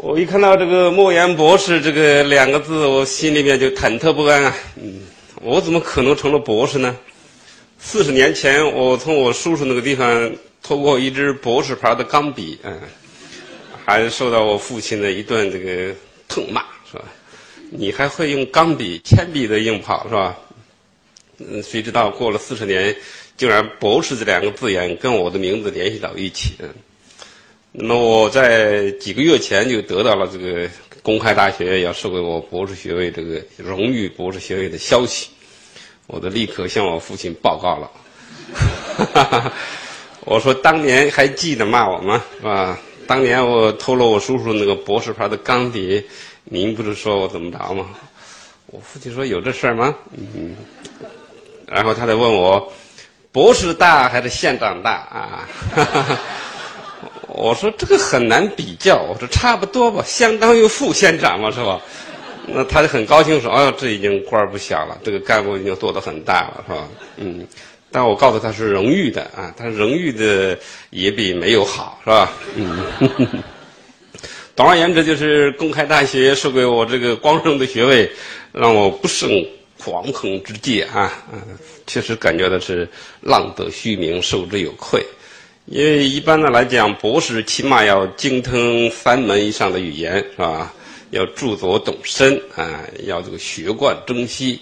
我一看到这个莫言博士这个两个字，我心里面就忐忑不安啊。嗯，我怎么可能成了博士呢？四十年前，我从我叔叔那个地方偷过一支博士牌的钢笔，嗯，还受到我父亲的一顿这个痛骂，是吧？你还会用钢笔、铅笔的硬跑，是吧？嗯，谁知道过了四十年，竟然“博士”这两个字眼跟我的名字联系到一起。嗯，那我在几个月前就得到了这个公开大学要授给我博士学位这个荣誉博士学位的消息，我就立刻向我父亲报告了。我说当年还记得骂我吗？是吧？当年我偷了我叔叔那个博士牌的钢笔，您不是说我怎么着吗？我父亲说有这事儿吗？嗯。然后他再问我，博士大还是县长大啊？哈哈哈我说这个很难比较，我说差不多吧，相当于副县长嘛，是吧？那他就很高兴说，哦，这已经官不小了，这个干部已经做得很大了，是吧？嗯，但我告诉他是荣誉的啊，他荣誉的也比没有好，是吧？嗯，总而言之，就是公开大学授给我这个光荣的学位，让我不胜。惶恐之际啊，嗯，确实感觉到是浪得虚名，受之有愧。因为一般的来讲，博士起码要精通三门以上的语言，是吧？要著作懂深啊，要这个学贯中西。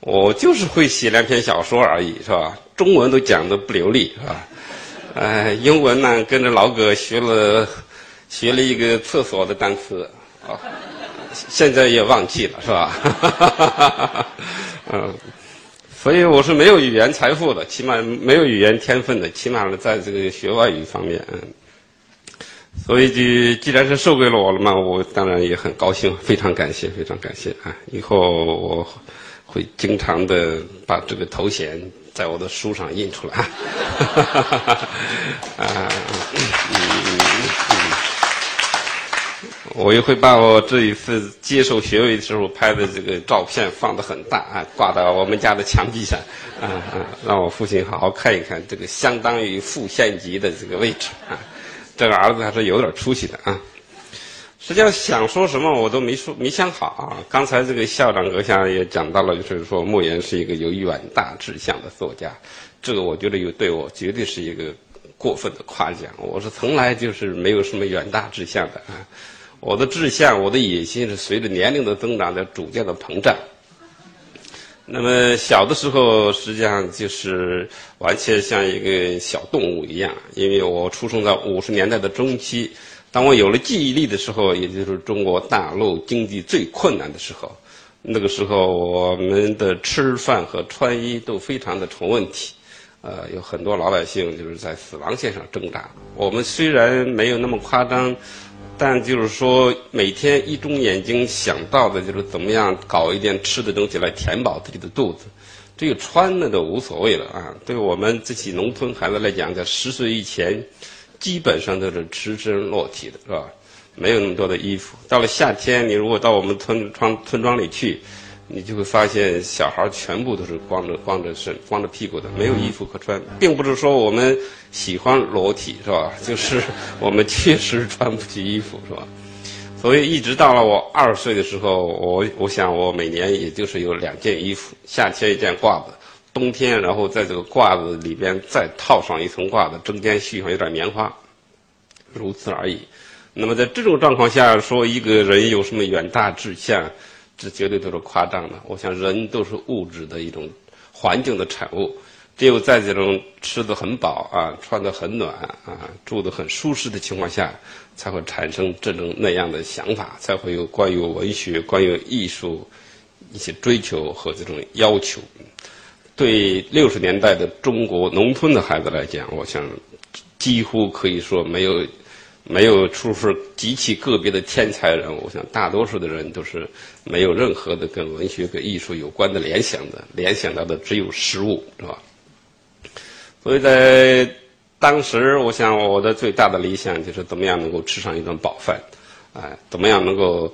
我就是会写两篇小说而已，是吧？中文都讲的不流利，是吧？哎，英文呢，跟着老葛学了学了一个厕所的单词啊。现在也忘记了，是吧？嗯，所以我是没有语言财富的，起码没有语言天分的，起码呢，在这个学外语方面，嗯。所以，就既然是授给了我了嘛，我当然也很高兴，非常感谢，非常感谢啊！以后我会经常的把这个头衔在我的书上印出来啊。我也会把我这一次接受学位的时候拍的这个照片放得很大啊，挂到我们家的墙壁上，啊啊，让我父亲好好看一看这个相当于副县级的这个位置啊。这个儿子还是有点出息的啊。实际上想说什么我都没说没想好啊。刚才这个校长阁下也讲到了，就是说莫言是一个有远大志向的作家，这个我觉得有对我绝对是一个过分的夸奖。我是从来就是没有什么远大志向的啊。我的志向，我的野心是随着年龄的增长在逐渐的膨胀。那么小的时候，实际上就是完全像一个小动物一样，因为我出生在五十年代的中期。当我有了记忆力的时候，也就是中国大陆经济最困难的时候。那个时候，我们的吃饭和穿衣都非常的成问题，呃，有很多老百姓就是在死亡线上挣扎。我们虽然没有那么夸张。但就是说，每天一睁眼睛想到的就是怎么样搞一点吃的东西来填饱自己的肚子，这个穿的都无所谓了啊。对我们这些农村孩子来讲，在十岁以前，基本上都是赤身裸体的，是吧？没有那么多的衣服。到了夏天，你如果到我们村庄村庄里去。你就会发现，小孩全部都是光着光着身、光着屁股的，没有衣服可穿。并不是说我们喜欢裸体，是吧？就是我们确实穿不起衣服，是吧？所以一直到了我二十岁的时候，我我想我每年也就是有两件衣服，夏天一件褂子，冬天然后在这个褂子里边再套上一层褂子，中间续上有点棉花，如此而已。那么在这种状况下，说一个人有什么远大志向？这绝对都是夸张的。我想，人都是物质的一种环境的产物，只有在这种吃的很饱啊、穿的很暖啊、住的很舒适的情况下，才会产生这种那样的想法，才会有关于文学、关于艺术一些追求和这种要求。对六十年代的中国农村的孩子来讲，我想几乎可以说没有。没有，除非极其个别的天才人物，我想大多数的人都是没有任何的跟文学、跟艺术有关的联想的，联想到的只有食物，是吧？所以在当时，我想我的最大的理想就是怎么样能够吃上一顿饱饭，哎，怎么样能够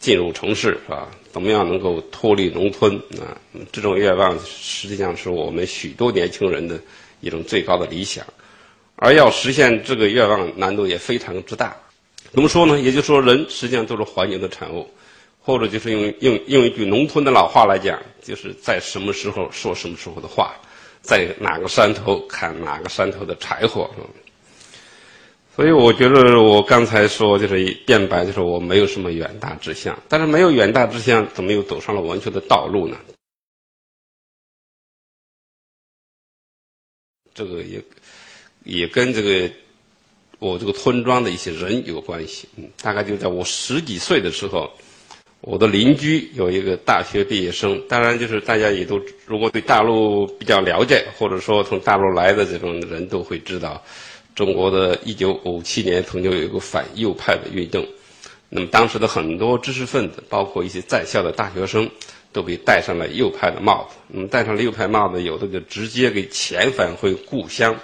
进入城市，是吧？怎么样能够脱离农村啊？这种愿望实际上是我们许多年轻人的一种最高的理想。而要实现这个愿望，难度也非常之大。怎么说呢？也就是说，人实际上都是环境的产物，或者就是用用用一句农村的老话来讲，就是在什么时候说什么时候的话，在哪个山头砍哪个山头的柴火。所以我觉得我刚才说就是辩白，就是我没有什么远大志向，但是没有远大志向，怎么又走上了文学的道路呢？这个也也跟这个我这个村庄的一些人有关系。嗯，大概就在我十几岁的时候，我的邻居有一个大学毕业生，当然就是大家也都如果对大陆比较了解，或者说从大陆来的这种人都会知道。中国的一九五七年曾经有一个反右派的运动，那么当时的很多知识分子，包括一些在校的大学生，都被戴上了右派的帽子。那么戴上了右派帽子，有的就直接给遣返回故乡，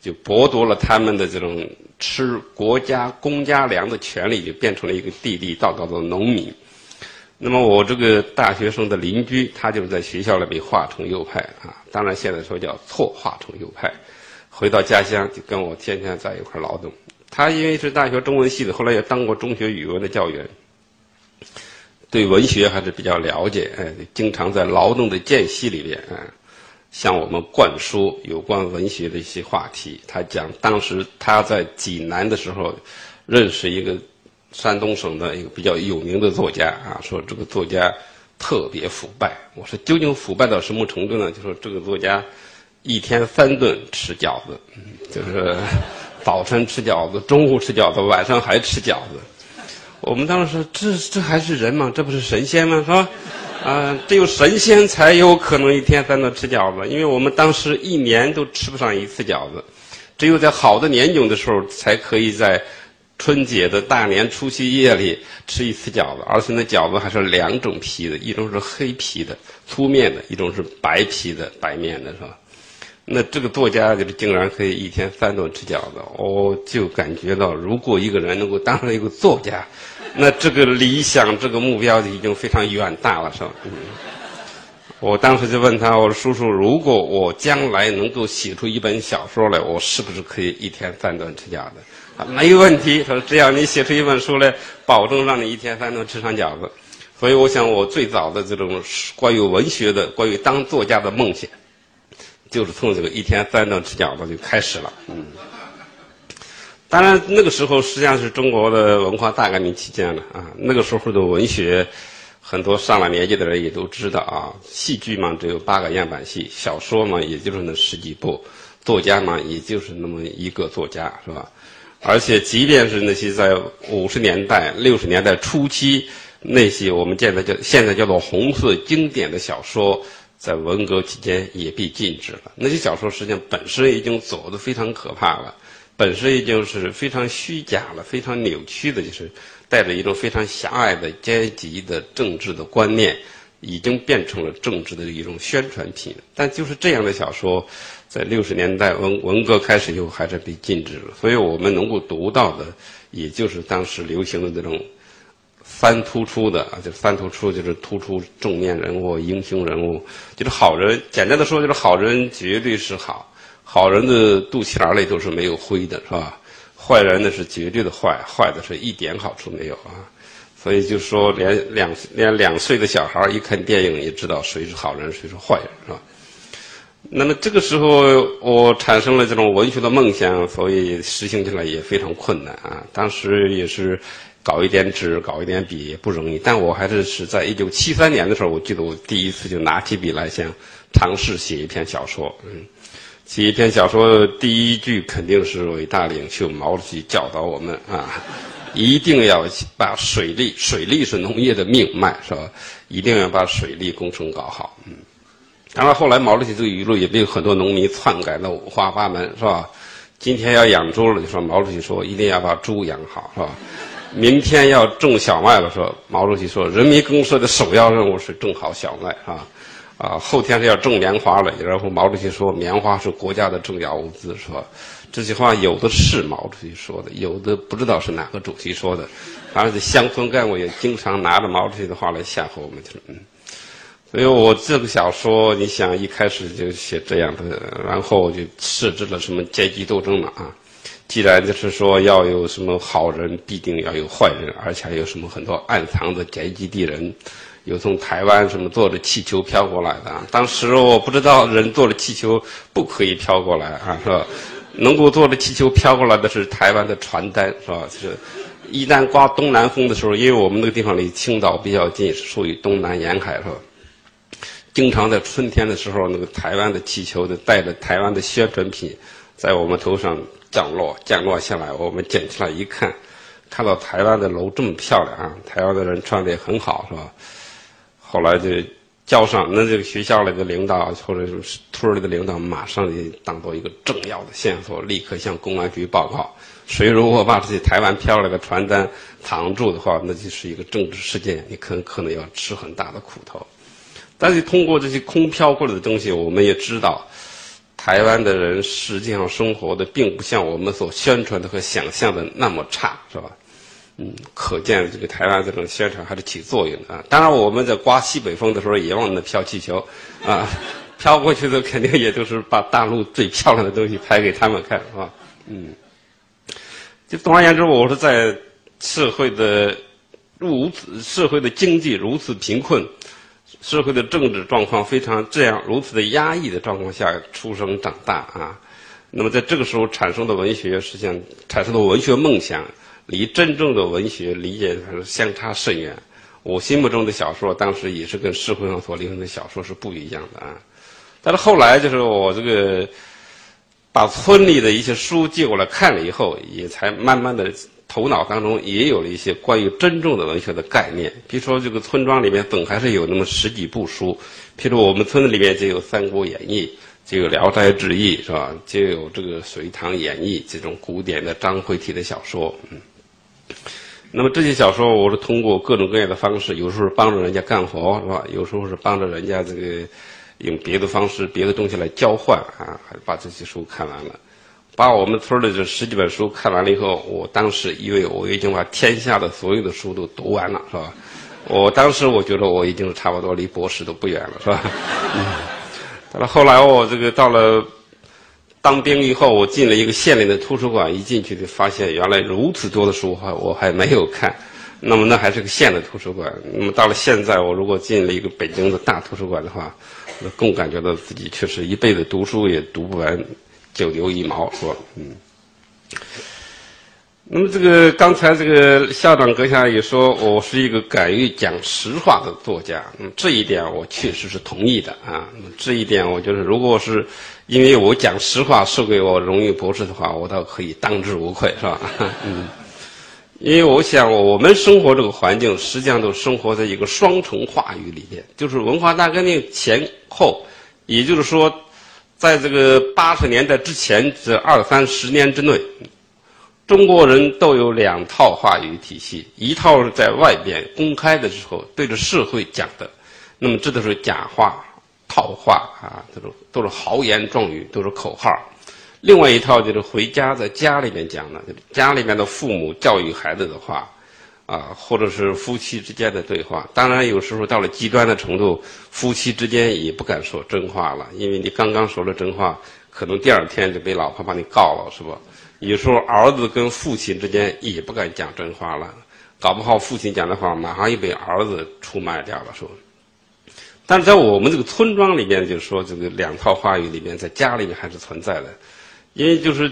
就剥夺了他们的这种吃国家公家粮的权利，就变成了一个地地道道的农民。那么我这个大学生的邻居，他就是在学校里被划成右派啊，当然现在说叫错划成右派。回到家乡就跟我天天在一块劳动。他因为是大学中文系的，后来也当过中学语文的教员，对文学还是比较了解。哎，经常在劳动的间隙里边，啊，向我们灌输有关文学的一些话题。他讲当时他在济南的时候，认识一个山东省的一个比较有名的作家啊，说这个作家特别腐败。我说究竟腐败到什么程度呢？就说这个作家。一天三顿吃饺子，就是 早晨吃饺子，中午吃饺子，晚上还吃饺子。我们当时说，这这还是人吗？这不是神仙吗？是吧？啊，只有神仙才有可能一天三顿吃饺子，因为我们当时一年都吃不上一次饺子，只有在好的年景的时候，才可以在春节的大年初七夜里吃一次饺子，而且那饺子还是两种皮的，一种是黑皮的粗面的，一种是白皮的白面的，是吧？那这个作家就是竟然可以一天三顿吃饺子，我就感觉到，如果一个人能够当上一个作家，那这个理想、这个目标就已经非常远大了，是吧？我当时就问他：“我说叔叔，如果我将来能够写出一本小说来，我是不是可以一天三顿吃饺子？”啊，没问题。他说：“只要你写出一本书来，保证让你一天三顿吃上饺子。”所以，我想我最早的这种关于文学的、关于当作家的梦想。就是从这个一天三顿吃饺子就开始了，嗯。当然那个时候实际上是中国的文化大革命期间了啊。那个时候的文学，很多上了年纪的人也都知道啊。戏剧嘛只有八个样板戏，小说嘛也就是那十几部，作家嘛也就是那么一个作家是吧？而且即便是那些在五十年代、六十年代初期那些我们现在叫现在叫做红色经典的小说。在文革期间也被禁止了。那些小说实际上本身已经走得非常可怕了，本身已经是非常虚假了、非常扭曲的，就是带着一种非常狭隘的阶级的政治的观念，已经变成了政治的一种宣传品。但就是这样的小说，在六十年代文文革开始以后还是被禁止了。所以我们能够读到的，也就是当时流行的这种。三突出的啊，就三突出，就是突出正面人物、英雄人物，就是好人。简单的说，就是好人绝对是好，好人的肚脐眼里都是没有灰的，是吧？坏人呢是绝对的坏，坏的是一点好处没有啊。所以就说，连两连两岁的小孩一看电影也知道谁是好人，谁是坏人，是吧？那么这个时候，我产生了这种文学的梦想，所以实行起来也非常困难啊。当时也是。搞一点纸，搞一点笔不容易。但我还是是在一九七三年的时候，我记得我第一次就拿起笔来想尝试写一篇小说。嗯，写一篇小说，第一句肯定是伟大领袖毛主席教导我们啊，一定要把水利，水利是农业的命脉，是吧？一定要把水利工程搞好。嗯，当然后来毛主席这个语录也被很多农民篡改的五花八门，是吧？今天要养猪了，就说毛主席说一定要把猪养好，是吧？明天要种小麦了，说毛主席说，人民公社的首要任务是种好小麦，啊，啊，后天是要种棉花了，然后毛主席说，棉花是国家的重要物资，说？这句话有的是毛主席说的，有的不知道是哪个主席说的，反正乡村干部也经常拿着毛主席的话来吓唬我们，就是嗯。所以我这个小说，你想一开始就写这样的，然后就设置了什么阶级斗争了，啊。既然就是说要有什么好人，必定要有坏人，而且还有什么很多暗藏的宅基地人，有从台湾什么坐着气球飘过来的。当时我不知道人坐着气球不可以飘过来啊，是吧？能够坐着气球飘过来的是台湾的传单，是吧？就是一旦刮东南风的时候，因为我们那个地方离青岛比较近，属于东南沿海，是吧？经常在春天的时候，那个台湾的气球就带着台湾的宣传品，在我们头上。降落，降落下来，我们捡起来一看，看到台湾的楼这么漂亮啊！台湾的人穿的也很好，是吧？后来就叫上，那这个学校里的领导或者是村里的领导，马上就当做一个重要的线索，立刻向公安局报告。谁如果把这些台湾漂亮的传单藏住的话，那就是一个政治事件，你可能可能要吃很大的苦头。但是通过这些空飘过来的东西，我们也知道。台湾的人实际上生活的并不像我们所宣传的和想象的那么差，是吧？嗯，可见这个台湾这种宣传还是起作用的啊。当然，我们在刮西北风的时候也往那飘气球，啊，飘过去的肯定也都是把大陆最漂亮的东西拍给他们看，是吧？嗯，就总而言之，我是在社会的如此社会的经济如此贫困。社会的政治状况非常这样如此的压抑的状况下出生长大啊，那么在这个时候产生的文学实际上产生的文学梦想，离真正的文学理解还是相差甚远。我心目中的小说当时也是跟社会上所流行的小说是不一样的啊。但是后来就是我这个把村里的一些书借过来看了以后，也才慢慢的。头脑当中也有了一些关于真正的文学的概念，比如说这个村庄里面总还是有那么十几部书，譬如我们村子里面就有《三国演义》，就有《聊斋志异》，是吧？就有这个《隋唐演义》这种古典的章回体的小说。嗯，那么这些小说我是通过各种各样的方式，有时候帮着人家干活，是吧？有时候是帮着人家这个用别的方式、别的东西来交换啊，还把这些书看完了。把我们村的这十几本书看完了以后，我当时以为我已经把天下的所有的书都读完了，是吧？我当时我觉得我已经差不多离博士都不远了，是吧？但是后来我这个到了当兵以后，我进了一个县里的图书馆，一进去就发现原来如此多的书还我还没有看。那么那还是个县的图书馆。那么到了现在，我如果进了一个北京的大图书馆的话，那更感觉到自己确实一辈子读书也读不完。九牛一毛，说，嗯。那么这个刚才这个校长阁下也说，我是一个敢于讲实话的作家，嗯，这一点我确实是同意的啊。这一点我觉得，如果是因为我讲实话授给我荣誉博士的话，我倒可以当之无愧，是吧？嗯。因为我想，我们生活这个环境，实际上都生活在一个双重话语里面，就是文化大革命前后，也就是说。在这个八十年代之前这二三十年之内，中国人都有两套话语体系，一套是在外边公开的时候对着社会讲的，那么这都是假话、套话啊，这种都是豪言壮语，都是口号；另外一套就是回家在家里面讲的，家里面的父母教育孩子的话。啊，或者是夫妻之间的对话，当然有时候到了极端的程度，夫妻之间也不敢说真话了，因为你刚刚说了真话，可能第二天就被老婆把你告了，是吧？有时候儿子跟父亲之间也不敢讲真话了，搞不好父亲讲的话马上又被儿子出卖掉了，是吧？但是在我们这个村庄里面，就是说这个两套话语里面，在家里面还是存在的，因为就是，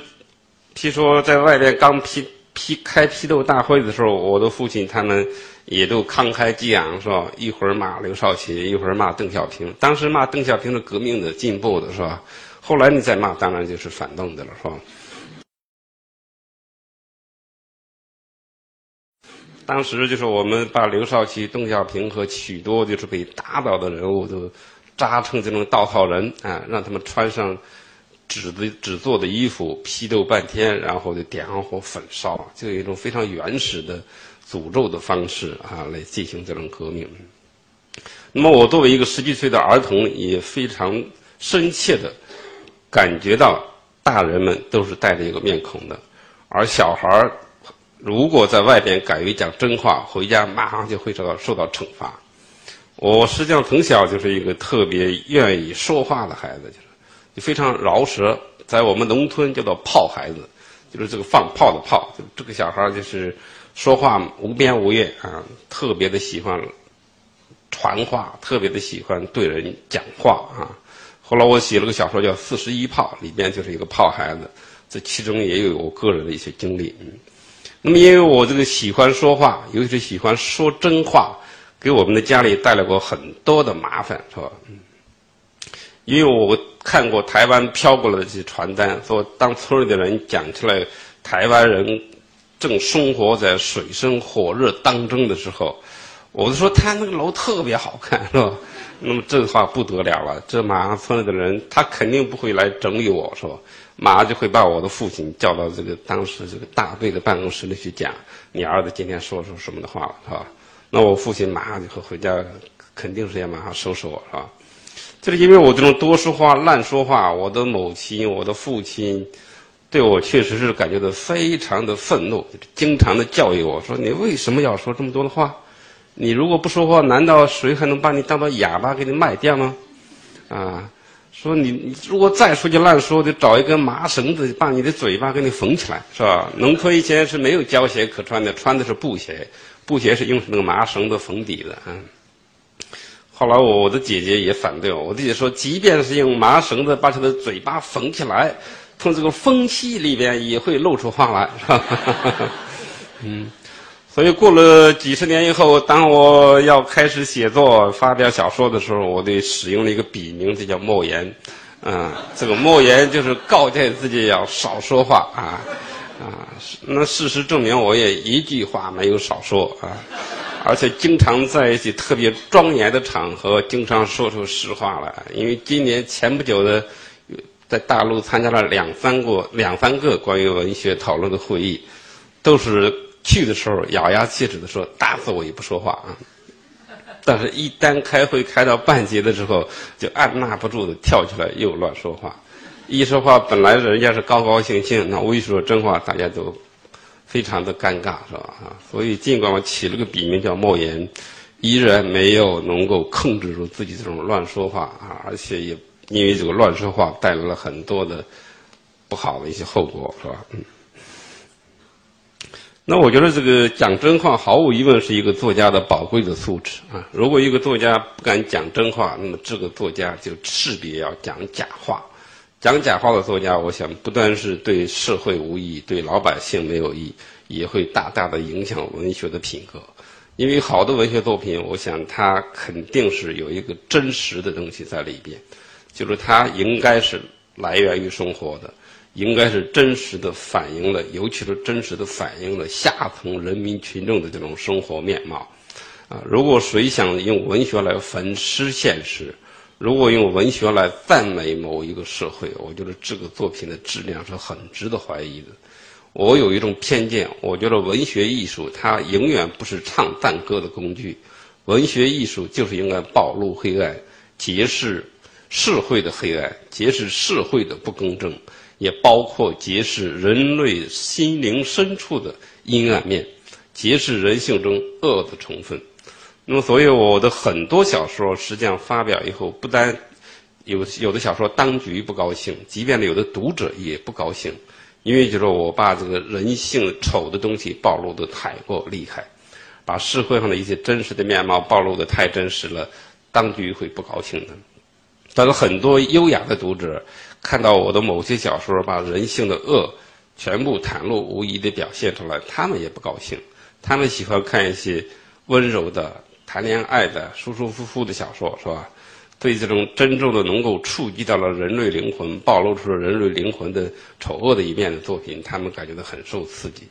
譬如说在外面刚批。批开批斗大会的时候，我的父亲他们也都慷慨激昂，是吧？一会儿骂刘少奇，一会儿骂邓小平。当时骂邓小平是革命的、进步的，是吧？后来你再骂，当然就是反动的了，是吧？当时就是我们把刘少奇、邓小平和许多就是被打倒的人物都扎成这种稻草人啊，让他们穿上。纸的纸做的衣服批斗半天，然后就点上火焚烧，就有一种非常原始的诅咒的方式啊，来进行这种革命。那么我作为一个十几岁的儿童，也非常深切的感觉到，大人们都是戴着一个面孔的，而小孩儿如果在外边敢于讲真话，回家马上就会受到受到惩罚。我实际上从小就是一个特别愿意说话的孩子，非常饶舌，在我们农村叫做“炮孩子”，就是这个放炮的炮。这个小孩就是说话无边无月啊，特别的喜欢传话，特别的喜欢对人讲话啊。后来我写了个小说叫《四十一炮》，里边就是一个炮孩子，这其中也有我个人的一些经历。嗯，那么因为我这个喜欢说话，尤其是喜欢说真话，给我们的家里带来过很多的麻烦，是吧？因为我看过台湾飘过来的这些传单，说当村里的人讲起来台湾人正生活在水深火热当中的时候，我就说他那个楼特别好看，是吧？那么这话不得了了，这马上村里的人他肯定不会来整理我，是吧？马上就会把我的父亲叫到这个当时这个大队的办公室里去讲，你儿子今天说出什么的话了，是吧？那我父亲马上就会回家，肯定是要马上收拾我，是吧？就是因为我这种多说话、乱说话，我的母亲、我的父亲对我确实是感觉到非常的愤怒，经常的教育我说：“你为什么要说这么多的话？”你如果不说话，难道谁还能把你当做哑巴给你卖掉吗？啊，说你你如果再说句乱说，就找一根麻绳子把你的嘴巴给你缝起来，是吧？农村以前是没有胶鞋可穿的，穿的是布鞋，布鞋是用那个麻绳子缝底的啊。后来我我的姐姐也反对我，我姐姐说，即便是用麻绳子把她的嘴巴缝起来，从这个缝隙里边也会露出话来，是吧？嗯。所以过了几十年以后，当我要开始写作、发表小说的时候，我得使用了一个笔名，这叫莫言。啊，这个莫言就是告诫自己要少说话啊啊。那事实证明，我也一句话没有少说啊，而且经常在一些特别庄严的场合，经常说出实话来。因为今年前不久的，在大陆参加了两三个、两三个关于文学讨论的会议，都是。去的时候咬牙切齿的说：“打死我也不说话啊！”但是，一旦开会开到半截的时候，就按捺不住的跳起来又乱说话。一说话，本来人家是高高兴兴，那我一说真话，大家都非常的尴尬，是吧？啊，所以尽管我起了个笔名叫莫言，依然没有能够控制住自己这种乱说话啊！而且也因为这个乱说话带来了很多的不好的一些后果，是吧？嗯。那我觉得这个讲真话，毫无疑问是一个作家的宝贵的素质啊！如果一个作家不敢讲真话，那么这个作家就势必要讲假话。讲假话的作家，我想不单是对社会无益，对老百姓没有益，也会大大的影响文学的品格。因为好的文学作品，我想它肯定是有一个真实的东西在里边，就是它应该是来源于生活的。应该是真实的反映了，尤其是真实的反映了下层人民群众的这种生活面貌，啊，如果谁想用文学来粉饰现实，如果用文学来赞美某一个社会，我觉得这个作品的质量是很值得怀疑的。我有一种偏见，我觉得文学艺术它永远不是唱赞歌的工具，文学艺术就是应该暴露黑暗，揭示社会的黑暗，揭示社会的不公正。也包括揭示人类心灵深处的阴暗面，揭示人性中恶的成分。那么，所以我的很多小说实际上发表以后，不单有有的小说当局不高兴，即便有的读者也不高兴，因为就是我把这个人性丑的东西暴露的太过厉害，把社会上的一些真实的面貌暴露的太真实了，当局会不高兴的。但是很多优雅的读者。看到我的某些小说把人性的恶全部袒露无遗的表现出来，他们也不高兴。他们喜欢看一些温柔的、谈恋爱的、舒舒服服的小说，是吧？对这种真正的能够触及到了人类灵魂、暴露出了人类灵魂的丑恶的一面的作品，他们感觉到很受刺激。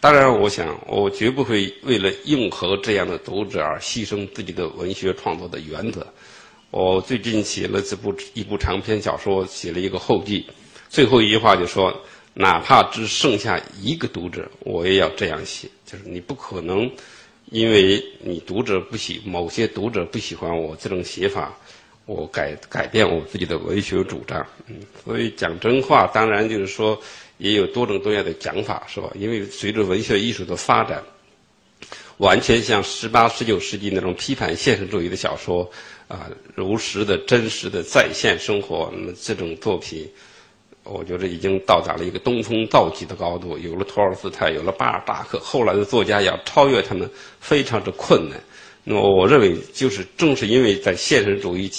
当然，我想我绝不会为了应和这样的读者而牺牲自己的文学创作的原则。我最近写了这部一部长篇小说，写了一个后记，最后一句话就说：哪怕只剩下一个读者，我也要这样写。就是你不可能，因为你读者不喜某些读者不喜欢我这种写法，我改改变我自己的文学主张。嗯，所以讲真话，当然就是说也有多种多样的讲法，是吧？因为随着文学艺术的发展，完全像十八、十九世纪那种批判现实主义的小说。啊，如实的、真实的再现生活，那么这种作品我觉得已经到达了一个登峰造极的高度。有了托尔斯泰，有了巴尔扎克，后来的作家要超越他们非常之困难。那么，我认为就是正是因为在现实主义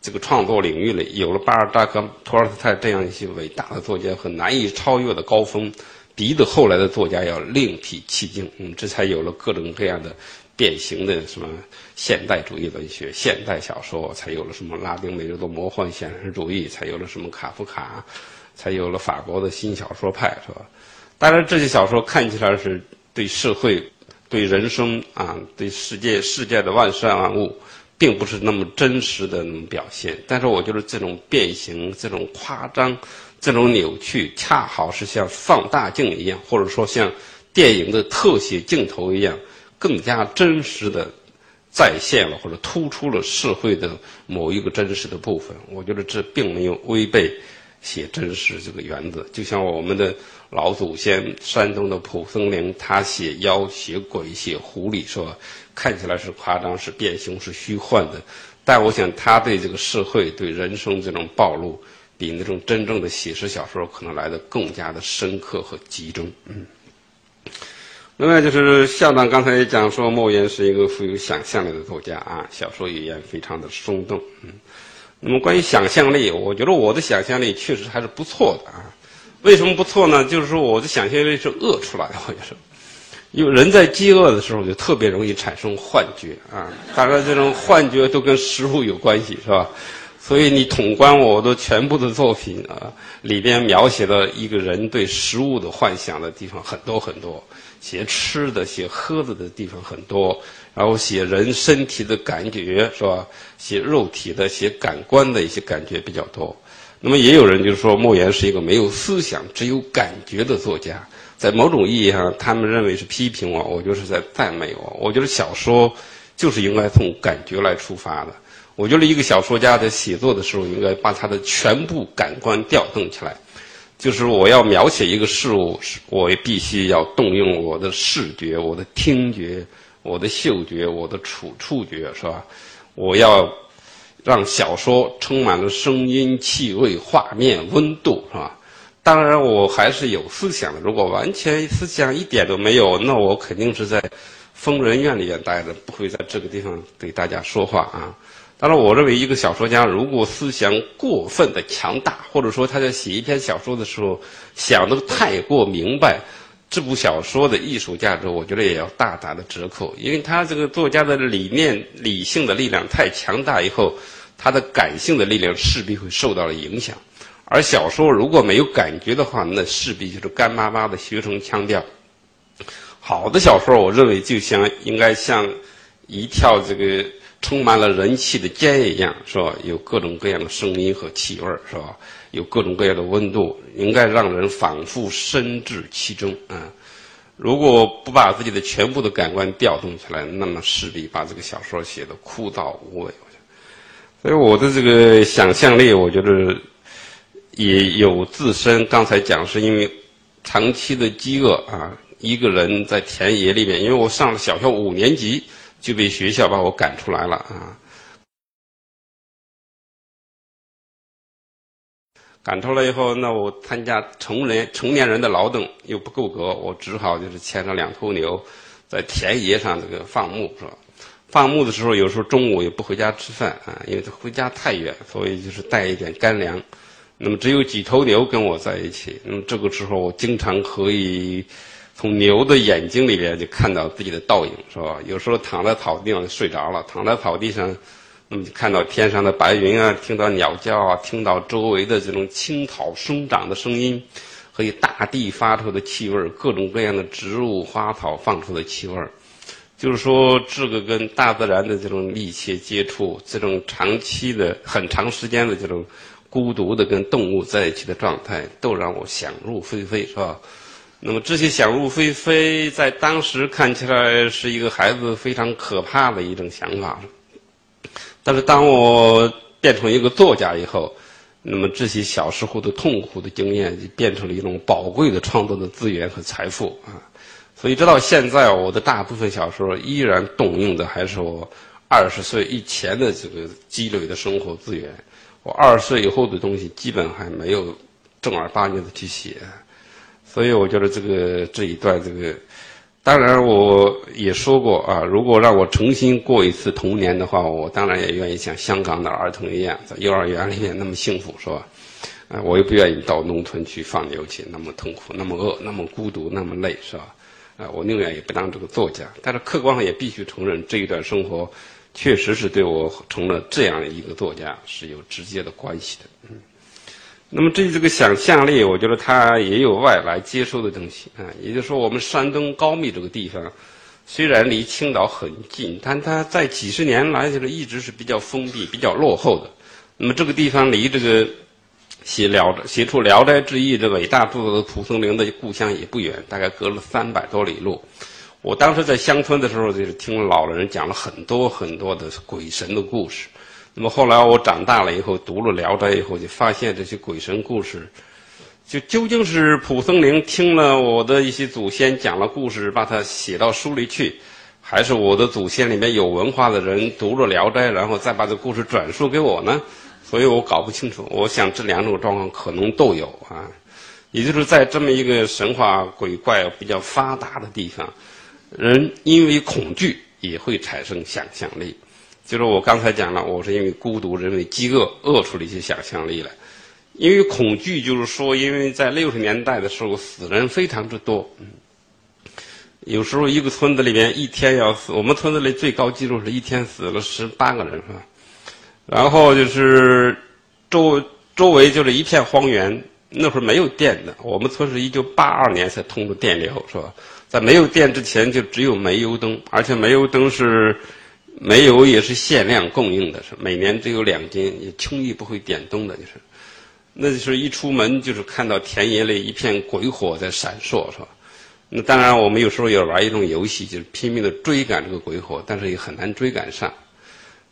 这个创作领域里，有了巴尔扎克、托尔斯泰这样一些伟大的作家和难以超越的高峰，逼得后来的作家要另辟蹊径。嗯，这才有了各种各样的。典型的什么现代主义文学、现代小说，才有了什么拉丁美洲的魔幻现实主义，才有了什么卡夫卡，才有了法国的新小说派，是吧？当然，这些小说看起来是对社会、对人生啊、对世界、世界的万事万物，并不是那么真实的那种表现。但是，我觉得这种变形、这种夸张、这种扭曲，恰好是像放大镜一样，或者说像电影的特写镜头一样。更加真实的再现了或者突出了社会的某一个真实的部分，我觉得这并没有违背写真实这个原则。就像我们的老祖先山东的蒲松龄，他写妖、写鬼、写狐狸，是吧？看起来是夸张、是变形、是虚幻的，但我想他对这个社会、对人生这种暴露，比那种真正的写实小说可能来的更加的深刻和集中。嗯。另外就是校长刚才也讲说，莫言是一个富有想象力的作家啊，小说语言非常的生动。嗯，那么关于想象力，我觉得我的想象力确实还是不错的啊。为什么不错呢？就是说我的想象力是饿出来的，我觉得，因为人在饥饿的时候就特别容易产生幻觉啊。当然，这种幻觉都跟食物有关系，是吧？所以你统观我的全部的作品啊，里边描写了一个人对食物的幻想的地方很多很多。写吃的、写喝的的地方很多，然后写人身体的感觉是吧？写肉体的、写感官的一些感觉比较多。那么也有人就是说，莫言是一个没有思想、只有感觉的作家。在某种意义上，他们认为是批评我，我就是在赞美我。我觉得小说就是应该从感觉来出发的。我觉得一个小说家在写作的时候，应该把他的全部感官调动起来。就是我要描写一个事物，我必须要动用我的视觉、我的听觉、我的嗅觉、我的触触觉，是吧？我要让小说充满了声音、气味、画面、温度，是吧？当然，我还是有思想的。如果完全思想一点都没有，那我肯定是在疯人院里面待着，不会在这个地方对大家说话啊。当然，我认为一个小说家如果思想过分的强大，或者说他在写一篇小说的时候想的太过明白，这部小说的艺术价值，我觉得也要大打的折扣。因为他这个作家的理念、理性的力量太强大以后，他的感性的力量势必会受到了影响。而小说如果没有感觉的话，那势必就是干巴巴的学成腔调。好的小说，我认为就像应该像一跳这个。充满了人气的尖一样，是吧？有各种各样的声音和气味，是吧？有各种各样的温度，应该让人仿佛身至其中啊！如果不把自己的全部的感官调动起来，那么势必把这个小说写的枯燥无味。所以我的这个想象力，我觉得也有自身。刚才讲是因为长期的饥饿啊，一个人在田野里面，因为我上了小学五年级。就被学校把我赶出来了啊！赶出来以后，那我参加成人成年人的劳动又不够格，我只好就是牵着两头牛，在田野上这个放牧是吧？放牧的时候，有时候中午也不回家吃饭啊，因为他回家太远，所以就是带一点干粮。那么只有几头牛跟我在一起，那么这个时候我经常可以。从牛的眼睛里边就看到自己的倒影，是吧？有时候躺在草地上就睡着了，躺在草地上，那么就看到天上的白云啊，听到鸟叫啊，听到周围的这种青草生长的声音，和大地发出的气味，各种各样的植物花草放出的气味，就是说这个跟大自然的这种密切接触，这种长期的、很长时间的这种孤独的跟动物在一起的状态，都让我想入非非，是吧？那么这些想入非非，在当时看起来是一个孩子非常可怕的一种想法。但是当我变成一个作家以后，那么这些小时候的痛苦的经验就变成了一种宝贵的创作的资源和财富啊！所以直到现在，我的大部分小说依然动用的还是我二十岁以前的这个积累的生活资源。我二十岁以后的东西基本还没有正儿八经的去写。所以我觉得这个这一段这个，当然我也说过啊，如果让我重新过一次童年的话，我当然也愿意像香港的儿童一样，在幼儿园里面那么幸福，是吧？啊，我也不愿意到农村去放牛去，那么痛苦，那么饿，那么孤独，那么累，是吧？啊，我宁愿也不当这个作家。但是客观上也必须承认，这一段生活确实是对我成了这样一个作家是有直接的关系的。嗯。那么至于这个想象力，我觉得它也有外来接收的东西啊。也就是说，我们山东高密这个地方，虽然离青岛很近，但它在几十年来就是一直是比较封闭、比较落后的。那么这个地方离这个写聊写出《聊斋志异》这伟大著作的蒲松龄的故乡也不远，大概隔了三百多里路。我当时在乡村的时候，就是听老人讲了很多很多的鬼神的故事。那么后来我长大了以后读了《聊斋》以后，就发现这些鬼神故事，就究竟是蒲松龄听了我的一些祖先讲了故事，把它写到书里去，还是我的祖先里面有文化的人读了《聊斋》，然后再把这故事转述给我呢？所以我搞不清楚。我想这两种状况可能都有啊，也就是在这么一个神话鬼怪比较发达的地方，人因为恐惧也会产生想象力。就是我刚才讲了，我是因为孤独，因为饥饿，饿出了一些想象力来。因为恐惧，就是说，因为在六十年代的时候，死人非常之多。有时候一个村子里面一天要死，我们村子里最高记录是一天死了十八个人，是吧？然后就是周周围就是一片荒原，那会儿没有电的。我们村是一九八二年才通的电流，是吧？在没有电之前，就只有煤油灯，而且煤油灯是。煤油也是限量供应的，是每年只有两斤，也轻易不会点灯的，就是，那就是一出门就是看到田野里一片鬼火在闪烁，是吧？那当然，我们有时候也玩一种游戏，就是拼命的追赶这个鬼火，但是也很难追赶上。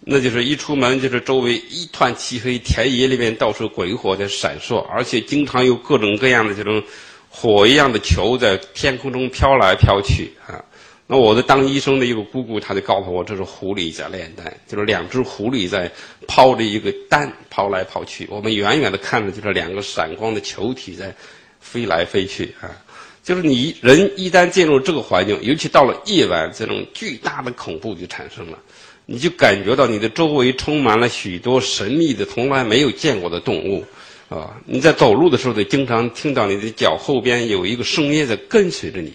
那就是一出门就是周围一团漆黑，田野里面到处鬼火在闪烁，而且经常有各种各样的这种火一样的球在天空中飘来飘去啊。那我的当医生的一个姑姑，她就告诉我，这是狐狸在炼丹，就是两只狐狸在抛着一个丹，抛来抛去。我们远远的看着，就是两个闪光的球体在飞来飞去啊。就是你人一旦进入这个环境，尤其到了夜晚，这种巨大的恐怖就产生了。你就感觉到你的周围充满了许多神秘的、从来没有见过的动物啊。你在走路的时候，得经常听到你的脚后边有一个声音在跟随着你。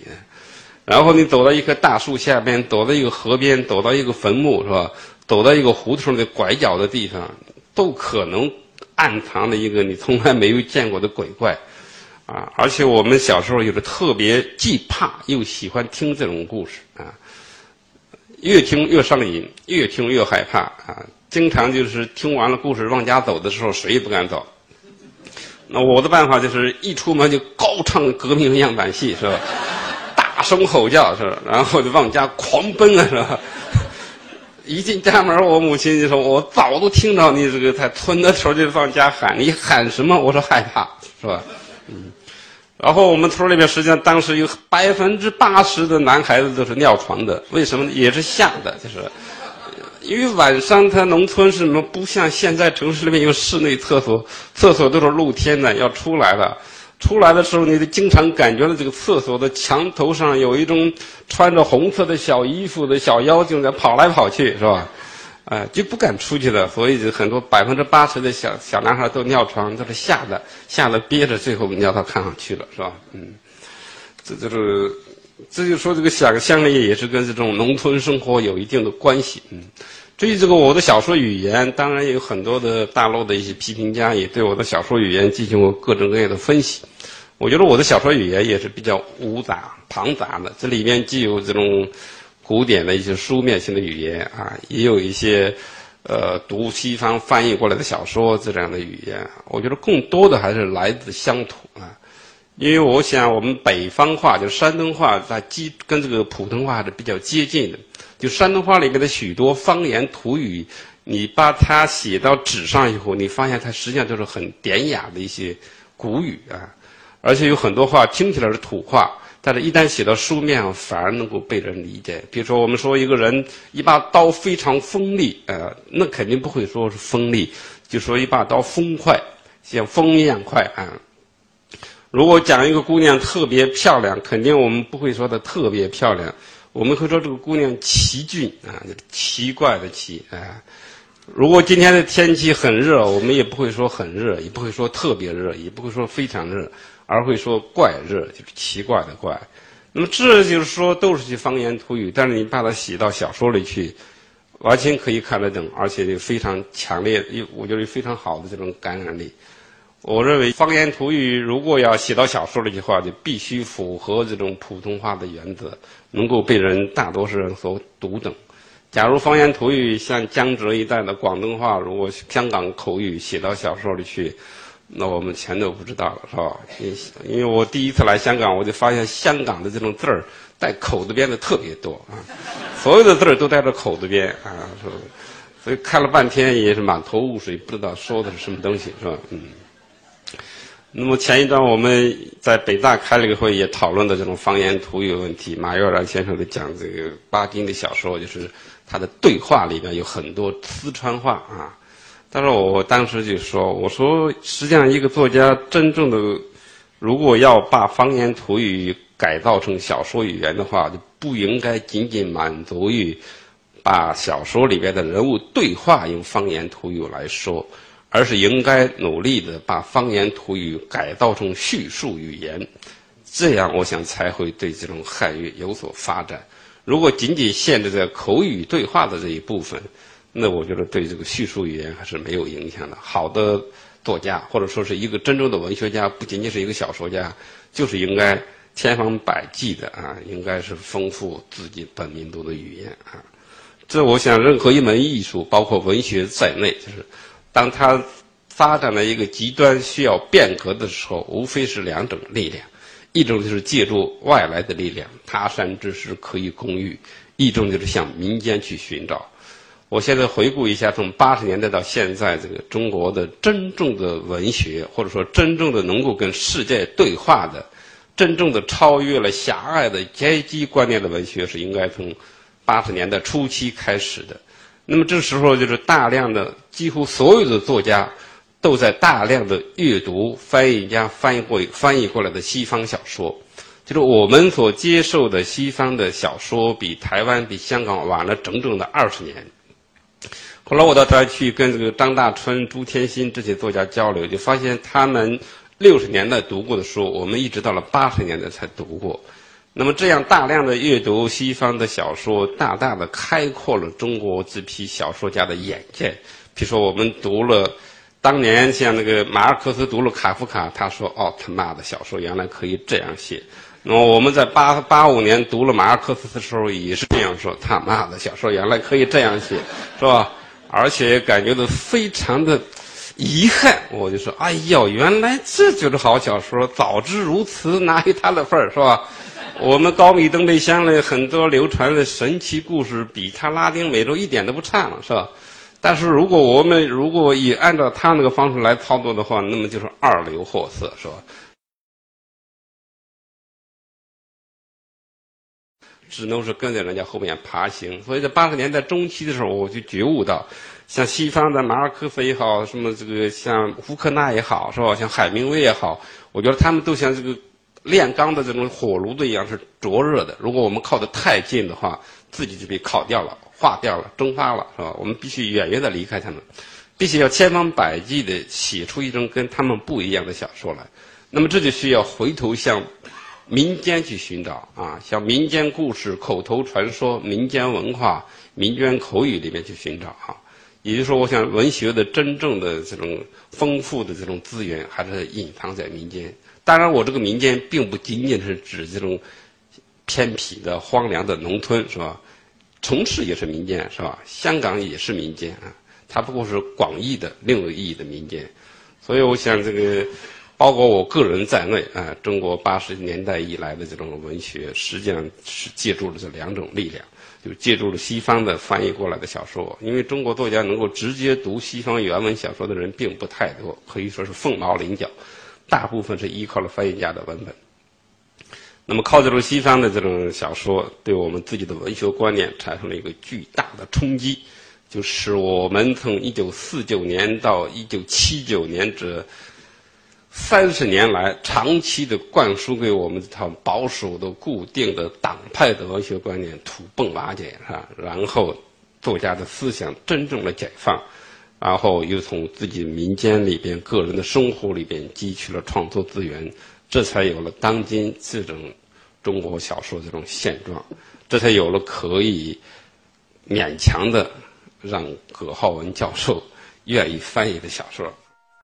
然后你走到一棵大树下边，走到一个河边，走到一个坟墓，是吧？走到一个胡同的拐角的地方，都可能暗藏着一个你从来没有见过的鬼怪，啊！而且我们小时候有着特别既怕又喜欢听这种故事啊，越听越上瘾，越听越害怕啊！经常就是听完了故事往家走的时候，谁也不敢走。那我的办法就是一出门就高唱革命样板戏，是吧？大声吼叫是吧？然后就往家狂奔啊是吧？一进家门，我母亲就说：“我早都听到你这个在村的时候就往家喊，你喊什么？”我说：“害怕，是吧？”嗯。然后我们村里面实际上当时有百分之八十的男孩子都是尿床的，为什么？也是吓的，就是因为晚上他农村是什么？不像现在城市里面有室内厕所，厕所都是露天的，要出来的。出来的时候，你就经常感觉到这个厕所的墙头上有一种穿着红色的小衣服的小妖精在跑来跑去，是吧？哎，就不敢出去了。所以很多百分之八十的小小男孩都尿床，都是吓得吓得憋着，最后尿到炕上去了，是吧？嗯，这就是，这就说这个想象力也是跟这种农村生活有一定的关系，嗯。至于这个我的小说语言，当然也有很多的大陆的一些批评家也对我的小说语言进行过各种各样的分析。我觉得我的小说语言也是比较芜杂庞杂的，这里面既有这种古典的一些书面性的语言啊，也有一些呃读西方翻译过来的小说这样的语言。我觉得更多的还是来自乡土啊，因为我想我们北方话就山东话，在基跟这个普通话是比较接近的。就山东话里面的许多方言土语，你把它写到纸上以后，你发现它实际上就是很典雅的一些古语啊，而且有很多话听起来是土话，但是一旦写到书面上，反而能够被人理解。比如说，我们说一个人一把刀非常锋利，呃，那肯定不会说是锋利，就说一把刀锋快，像风一样快啊。如果讲一个姑娘特别漂亮，肯定我们不会说她特别漂亮，我们会说这个姑娘奇俊啊，奇怪的奇啊。如果今天的天气很热，我们也不会说很热，也不会说特别热，也不会说非常热，而会说怪热，就是奇怪的怪。那么这就是说都是些方言土语，但是你把它写到小说里去，完全可以看得懂，而且非常强烈，有我觉得非常好的这种感染力。我认为方言土语如果要写到小说里去的话，就必须符合这种普通话的原则，能够被人大多数人所读懂。假如方言土语像江浙一带的广东话，如果香港口语写到小说里去，那我们全都不知道了，是吧？因因为我第一次来香港，我就发现香港的这种字儿带口字边的特别多啊，所有的字儿都带着口字边啊，所以看了半天也是满头雾水，不知道说的是什么东西，是吧？嗯。那么前一段我们在北大开了个会，也讨论的这种方言土语问题。马跃然先生在讲这个巴金的小说，就是。他的对话里面有很多四川话啊，但是我当时就说，我说实际上一个作家真正的如果要把方言土语改造成小说语言的话，就不应该仅仅满足于把小说里边的人物对话用方言土语来说，而是应该努力的把方言土语改造成叙述语言，这样我想才会对这种汉语有所发展。如果仅仅限制在口语对话的这一部分，那我觉得对这个叙述语言还是没有影响的。好的作家或者说是一个真正的文学家，不仅仅是一个小说家，就是应该千方百计的啊，应该是丰富自己本民族的语言啊。这我想，任何一门艺术，包括文学在内，就是当它发展了一个极端需要变革的时候，无非是两种力量。一种就是借助外来的力量，他山之石可以攻玉；一种就是向民间去寻找。我现在回顾一下，从八十年代到现在，这个中国的真正的文学，或者说真正的能够跟世界对话的、真正的超越了狭隘的阶级观念的文学，是应该从八十年代初期开始的。那么这时候，就是大量的几乎所有的作家。都在大量的阅读翻译家翻译过翻译过来的西方小说，就是我们所接受的西方的小说，比台湾、比香港晚了整整的二十年。后来我到台湾去跟这个张大春、朱天心这些作家交流，就发现他们六十年代读过的书，我们一直到了八十年代才读过。那么这样大量的阅读西方的小说，大大的开阔了中国这批小说家的眼界。比如说，我们读了。当年像那个马尔克斯读了卡夫卡，他说：“哦，他妈的小说原来可以这样写。”那么我们在八八五年读了马尔克斯的时候，也是这样说：“他妈的小说原来可以这样写，是吧？”而且感觉到非常的遗憾，我就说：“哎呦，原来这就是好小说！早知如此，哪有他的份儿，是吧？”我们高米登贝乡的很多流传的神奇故事，比他拉丁美洲一点都不差了，是吧？但是如果我们如果也按照他那个方式来操作的话，那么就是二流货色，是吧？只能是跟在人家后面爬行。所以在八十年代中期的时候，我就觉悟到，像西方的马尔克斯也好，什么这个像福克纳也好，是吧？像海明威也好，我觉得他们都像这个炼钢的这种火炉子一样是灼热的。如果我们靠得太近的话，自己就被烤掉了。化掉了，蒸发了，是吧？我们必须远远的离开他们，必须要千方百计的写出一种跟他们不一样的小说来。那么这就需要回头向民间去寻找啊，向民间故事、口头传说、民间文化、民间口语里面去寻找啊。也就是说，我想文学的真正的这种丰富的这种资源，还是隐藏在民间。当然，我这个民间并不仅仅是指这种偏僻的、荒凉的农村，是吧？城市也是民间，是吧？香港也是民间啊，它不过是广义的另有意义的民间。所以，我想这个，包括我个人在内啊，中国八十年代以来的这种文学，实际上是借助了这两种力量，就借助了西方的翻译过来的小说。因为中国作家能够直接读西方原文小说的人并不太多，可以说是凤毛麟角，大部分是依靠了翻译家的文本。那么，靠这种西方的这种小说，对我们自己的文学观念产生了一个巨大的冲击，就是我们从一九四九年到一九七九年这三十年来长期的灌输给我们这套保守的、固定的党派的文学观念土崩瓦解，是吧？然后作家的思想真正的解放，然后又从自己民间里边、个人的生活里边汲取了创作资源，这才有了当今这种中国小说这种现状，这才有了可以勉强的让葛浩文教授愿意翻译的小说。